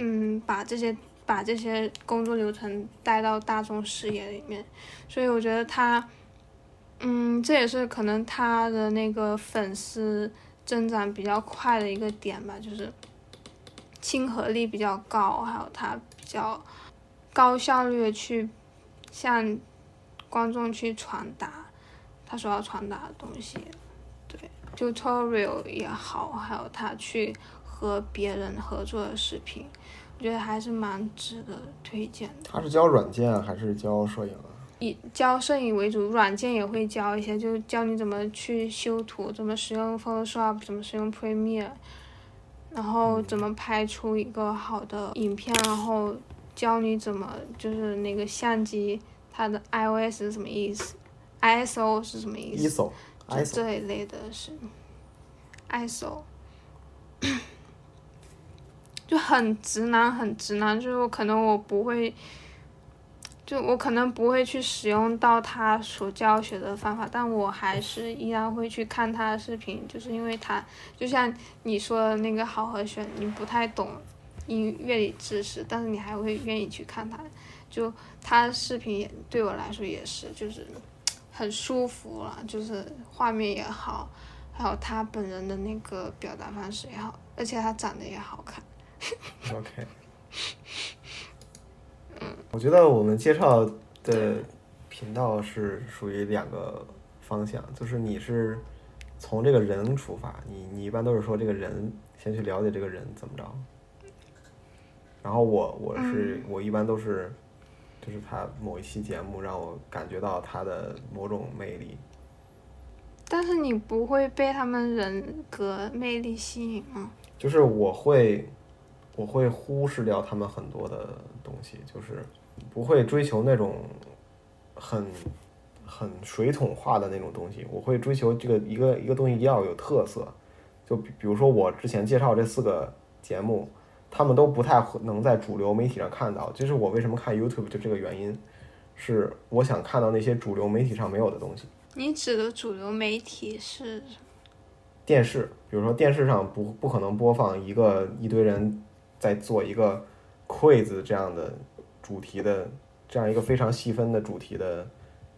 嗯，把这些把这些工作流程带到大众视野里面，所以我觉得他，嗯，这也是可能他的那个粉丝增长比较快的一个点吧，就是亲和力比较高，还有他比较高效率的去向观众去传达他所要传达的东西，对，tutorial 也好，还有他去。和别人合作的视频，我觉得还是蛮值得推荐的。他是教软件还是教摄影啊？以教摄影为主，软件也会教一些，就教你怎么去修图，怎么使用 Photoshop，怎么使用 Premiere，然后怎么拍出一个好的影片，然后教你怎么就是那个相机它的 iOS 是什么意思，ISO 是什么意思，ISO，这一类的是 ISO。就很直男，很直男，就是我可能我不会，就我可能不会去使用到他所教学的方法，但我还是依然会去看他的视频，就是因为他就像你说的那个好和弦，你不太懂音乐理知识，但是你还会愿意去看他，就他的视频也对我来说也是，就是很舒服了，就是画面也好，还有他本人的那个表达方式也好，而且他长得也好看。OK，嗯，我觉得我们介绍的频道是属于两个方向，就是你是从这个人出发，你你一般都是说这个人先去了解这个人怎么着，然后我我是我一般都是就是他某一期节目让我感觉到他的某种魅力，但是你不会被他们人格魅力吸引吗？就是我会。我会忽视掉他们很多的东西，就是不会追求那种很很水桶化的那种东西。我会追求这个一个一个东西要有特色。就比比如说我之前介绍这四个节目，他们都不太能在主流媒体上看到。就是我为什么看 YouTube 就这个原因，是我想看到那些主流媒体上没有的东西。你指的主流媒体是电视，比如说电视上不不可能播放一个一堆人。在做一个 quiz 这样的主题的这样一个非常细分的主题的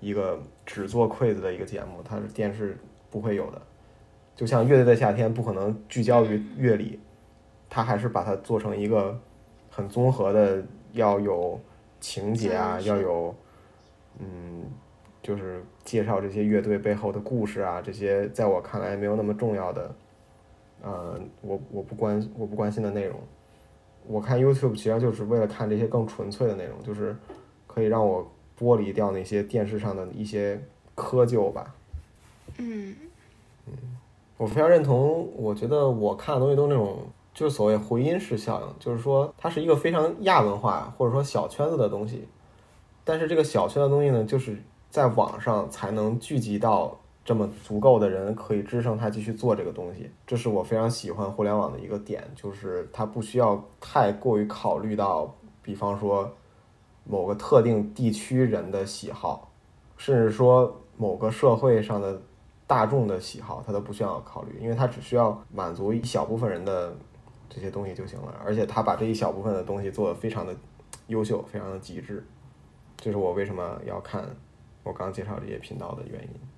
一个只做 quiz 的一个节目，它是电视不会有的。就像乐队的夏天不可能聚焦于乐理，它还是把它做成一个很综合的，要有情节啊，要有嗯，就是介绍这些乐队背后的故事啊，这些在我看来没有那么重要的，呃，我我不关我不关心的内容。我看 YouTube 其实就是为了看这些更纯粹的内容，就是可以让我剥离掉那些电视上的一些窠臼吧。嗯嗯，我非常认同。我觉得我看的东西都那种，就是所谓回音式效应，就是说它是一个非常亚文化或者说小圈子的东西。但是这个小圈的东西呢，就是在网上才能聚集到。这么足够的人可以支撑他继续做这个东西，这是我非常喜欢互联网的一个点，就是它不需要太过于考虑到，比方说某个特定地区人的喜好，甚至说某个社会上的大众的喜好，它都不需要考虑，因为它只需要满足一小部分人的这些东西就行了，而且他把这一小部分的东西做得非常的优秀，非常的极致，这是我为什么要看我刚介绍这些频道的原因。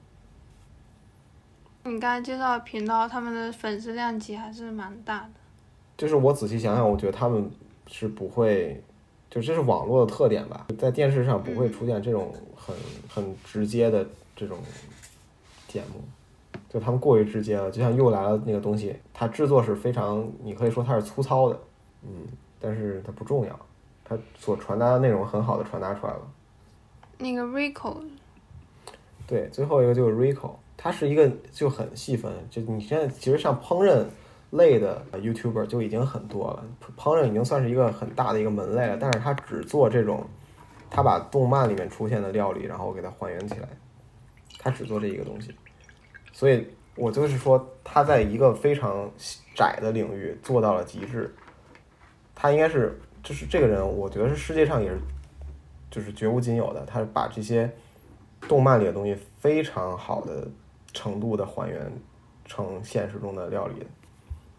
你刚才介绍的频道，他们的粉丝量级还是蛮大的。就是我仔细想想，我觉得他们是不会，就这是网络的特点吧，在电视上不会出现这种很很直接的这种节目，就他们过于直接了，就像又来了那个东西，它制作是非常，你可以说它是粗糙的，嗯，但是它不重要，它所传达的内容很好的传达出来了。那个 Rico，对，最后一个就是 Rico，它是一个就很细分，就你现在其实像烹饪类的 YouTuber 就已经很多了，烹饪已经算是一个很大的一个门类了，但是他只做这种，他把动漫里面出现的料理，然后给它还原起来，他只做这一个东西，所以我就是说他在一个非常窄的领域做到了极致，他应该是就是这个人，我觉得是世界上也是就是绝无仅有的，他把这些动漫里的东西非常好的程度的还原成现实中的料理。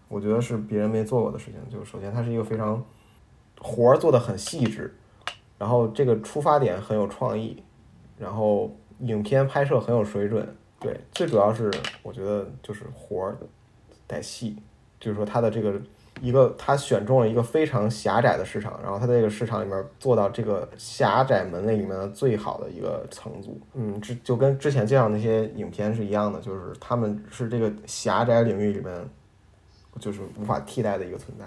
我觉得是别人没做过的事情。就是首先，它是一个非常活儿做的很细致，然后这个出发点很有创意，然后影片拍摄很有水准。对，最主要是我觉得就是活儿得细，就是说它的这个一个他选中了一个非常狭窄的市场，然后他在这个市场里面做到这个狭窄门类里面的最好的一个层组。嗯，这就跟之前介绍那些影片是一样的，就是他们是这个狭窄领域里面。就是无法替代的一个存在。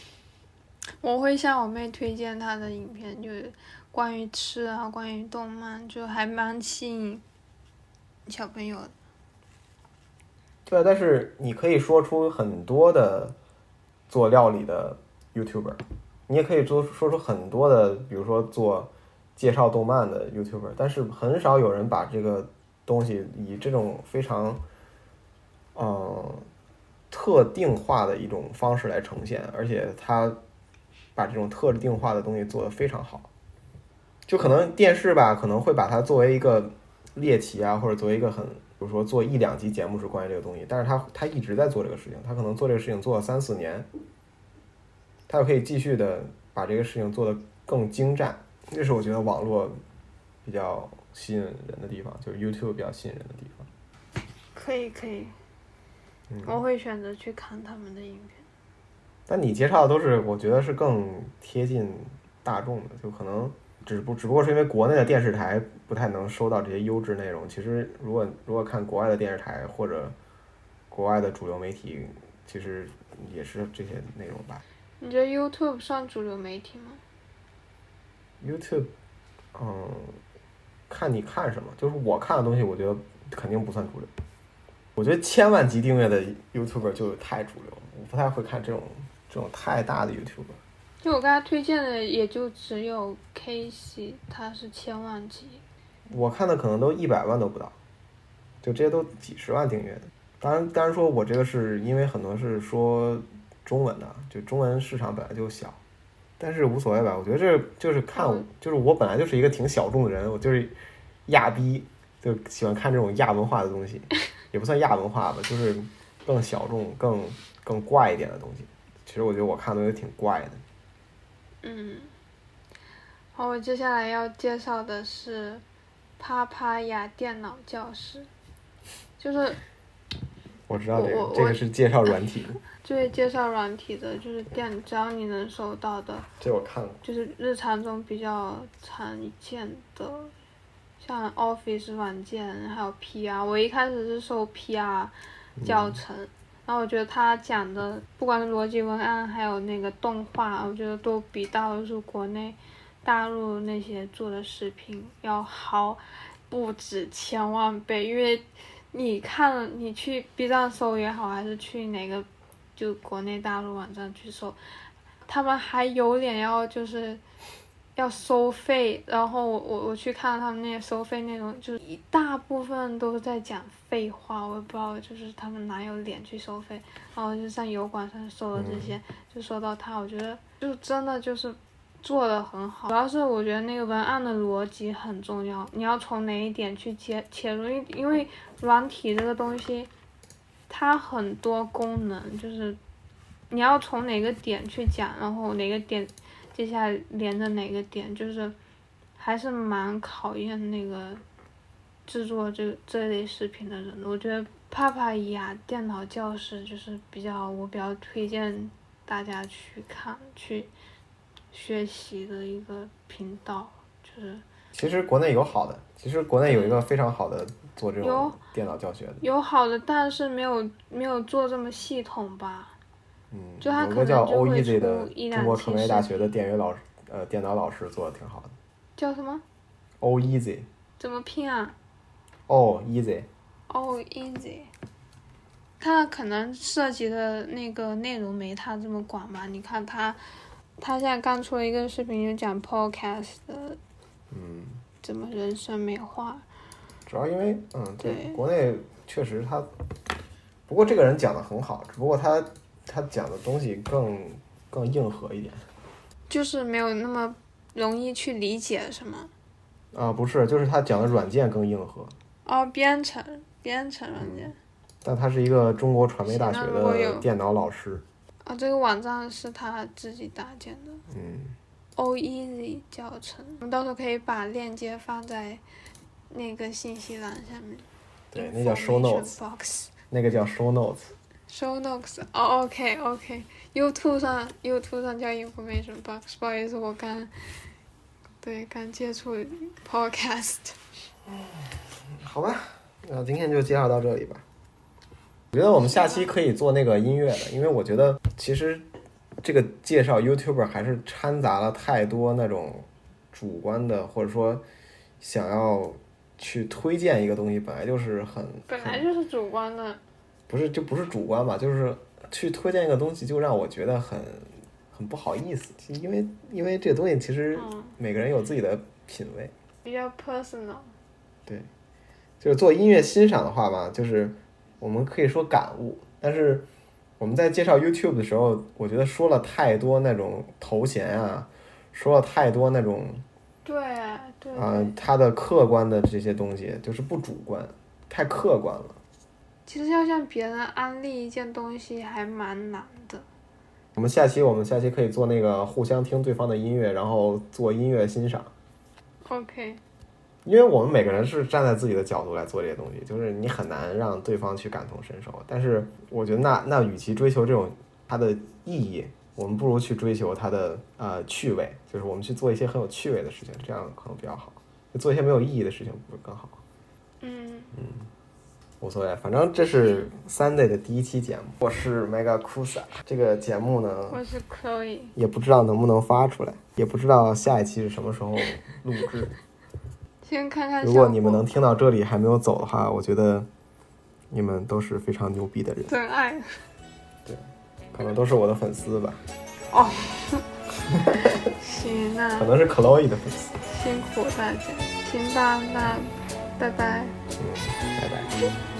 我会向我妹推荐她的影片，就是关于吃啊，关于动漫，就还蛮吸引小朋友的。对，但是你可以说出很多的做料理的 YouTuber，你也可以说说出很多的，比如说做介绍动漫的 YouTuber，但是很少有人把这个东西以这种非常，嗯。特定化的一种方式来呈现，而且他把这种特定化的东西做得非常好。就可能电视吧，可能会把它作为一个猎奇啊，或者作为一个很，比如说做一两集节目是关于这个东西，但是他他一直在做这个事情，他可能做这个事情做了三四年，他就可以继续的把这个事情做得更精湛。这是我觉得网络比较吸引人的地方，就是 YouTube 比较吸引人的地方。可以，可以。我会选择去看他们的影片，但你介绍的都是我觉得是更贴近大众的，就可能只不只不过是因为国内的电视台不太能收到这些优质内容。其实如果如果看国外的电视台或者国外的主流媒体，其实也是这些内容吧。你觉得 YouTube 算主流媒体吗？YouTube，嗯，看你看什么，就是我看的东西，我觉得肯定不算主流。我觉得千万级订阅的 YouTuber 就太主流了，我不太会看这种这种太大的 YouTuber。就我刚才推荐的，也就只有 Casey，他是千万级。我看的可能都一百万都不到，就这些都几十万订阅的。当然，当然说我这个是因为很多是说中文的，就中文市场本来就小，但是无所谓吧。我觉得这就是看，就是我本来就是一个挺小众的人，我就是亚逼，就喜欢看这种亚文化的东西。也不算亚文化吧，就是更小众、更更怪一点的东西。其实我觉得我看的东西挺怪的。嗯，好，我接下来要介绍的是啪啪呀电脑教室，就是我知道这个，这个是介绍软体的。对，介绍软体的，就是电，只要你能搜到的。这我看过。就是日常中比较常见的。像 Office 软件，还有 PR，我一开始是搜 PR 教程，然后我觉得他讲的，不管是逻辑文案，还有那个动画，我觉得都比大多数国内大陆那些做的视频要好，不止千万倍。因为你看，你去 B 站搜也好，还是去哪个就国内大陆网站去搜，他们还有脸要就是。要收费，然后我我我去看他们那些收费内容，就是一大部分都是在讲废话，我也不知道就是他们哪有脸去收费，然后就上油管上搜的这些，就说到他，我觉得就真的就是做的很好，主要是我觉得那个文案的逻辑很重要，你要从哪一点去切切入，因因为软体这个东西，它很多功能，就是你要从哪个点去讲，然后哪个点。接下来连着哪个点，就是还是蛮考验那个制作这这类视频的人的。我觉得帕帕雅电脑教室就是比较，我比较推荐大家去看去学习的一个频道，就是其实国内有好的，其实国内有一个非常好的做这种有电脑教学的，有好的，但是没有没有做这么系统吧。嗯，就他可能有个叫就 O 会 Easy 的中国期传媒大视学的电源老师，呃，电脑老师做的挺好的。叫什么？O Easy，怎么拼啊？？O easy。O easy。他可能涉及的那个内容没他这么广吧？你看它，它现在刚出了一个视频，就讲 podcast 的嗯，怎么人生美化。主要因为，嗯，对，对国内确实他，不过这个人讲的很好，只不过他他讲的东西更更硬核一点。就是没有那么容易去理解，是吗？啊，不是，就是他讲的软件更硬核，哦，编程，编程软件。但他是一个中国传媒大学的电脑老师。哦，这个网站是他自己搭建的嗯，，O Easy 教程。我们到时候可以把链接放在那个信息栏下面。对，那叫 show Information notes，box。那个叫 show notes。show notes 哦，OK OK，YouTube 上 YouTube 上叫 information box，不好意思，我刚对刚接触 podcast。好吧，那今天就介绍到这里吧。我觉得我们下期可以做那个音乐的，因为我觉得其实这个介绍 YouTuber 还是掺杂了太多那种主观的，或者说想要去推荐一个东西，本来就是很本来就是主观的，不是就不是主观吧，就是去推荐一个东西，就让我觉得很很不好意思，因为因为这个东西其实嗯，每个人有自己的品味。比较 personal 对。就是做音乐欣赏的话吧，就是我们可以说感悟，但是我们在介绍 YouTube 的时候，我觉得说了太多那种头衔啊，说了太多那种对对啊、对，它的客观的这些东西，就是不主观，太客观了。其实要向别人安利一件东西还蛮难的。我们下期我们下期可以做那个互相听对方的音乐，然后做音乐欣赏，OK，因为我们每个人是站在自己的角度来做这些东西，就是你很难让对方去感同身受。但是我觉得那那与其追求这种它的意义，我们不如去追求它的呃趣味，就是我们去做一些很有趣味的事情，这样可能比较好。做一些没有意义的事情不是更好？嗯，无所谓，反正这是 Sunday 的第一期节目，我是 Mega Kusa。这个节目呢，我是 Chloe。也不知道能不能发出来，也不知道下一期是什么时候录制。先看看如果你们能听到这里还没有走的话，我觉得你们都是非常牛逼的人，真爱。对可能都是我的粉丝吧，哦行，那可能是 Chloe 的粉丝。辛苦大家，行吧，那拜拜。嗯，拜拜。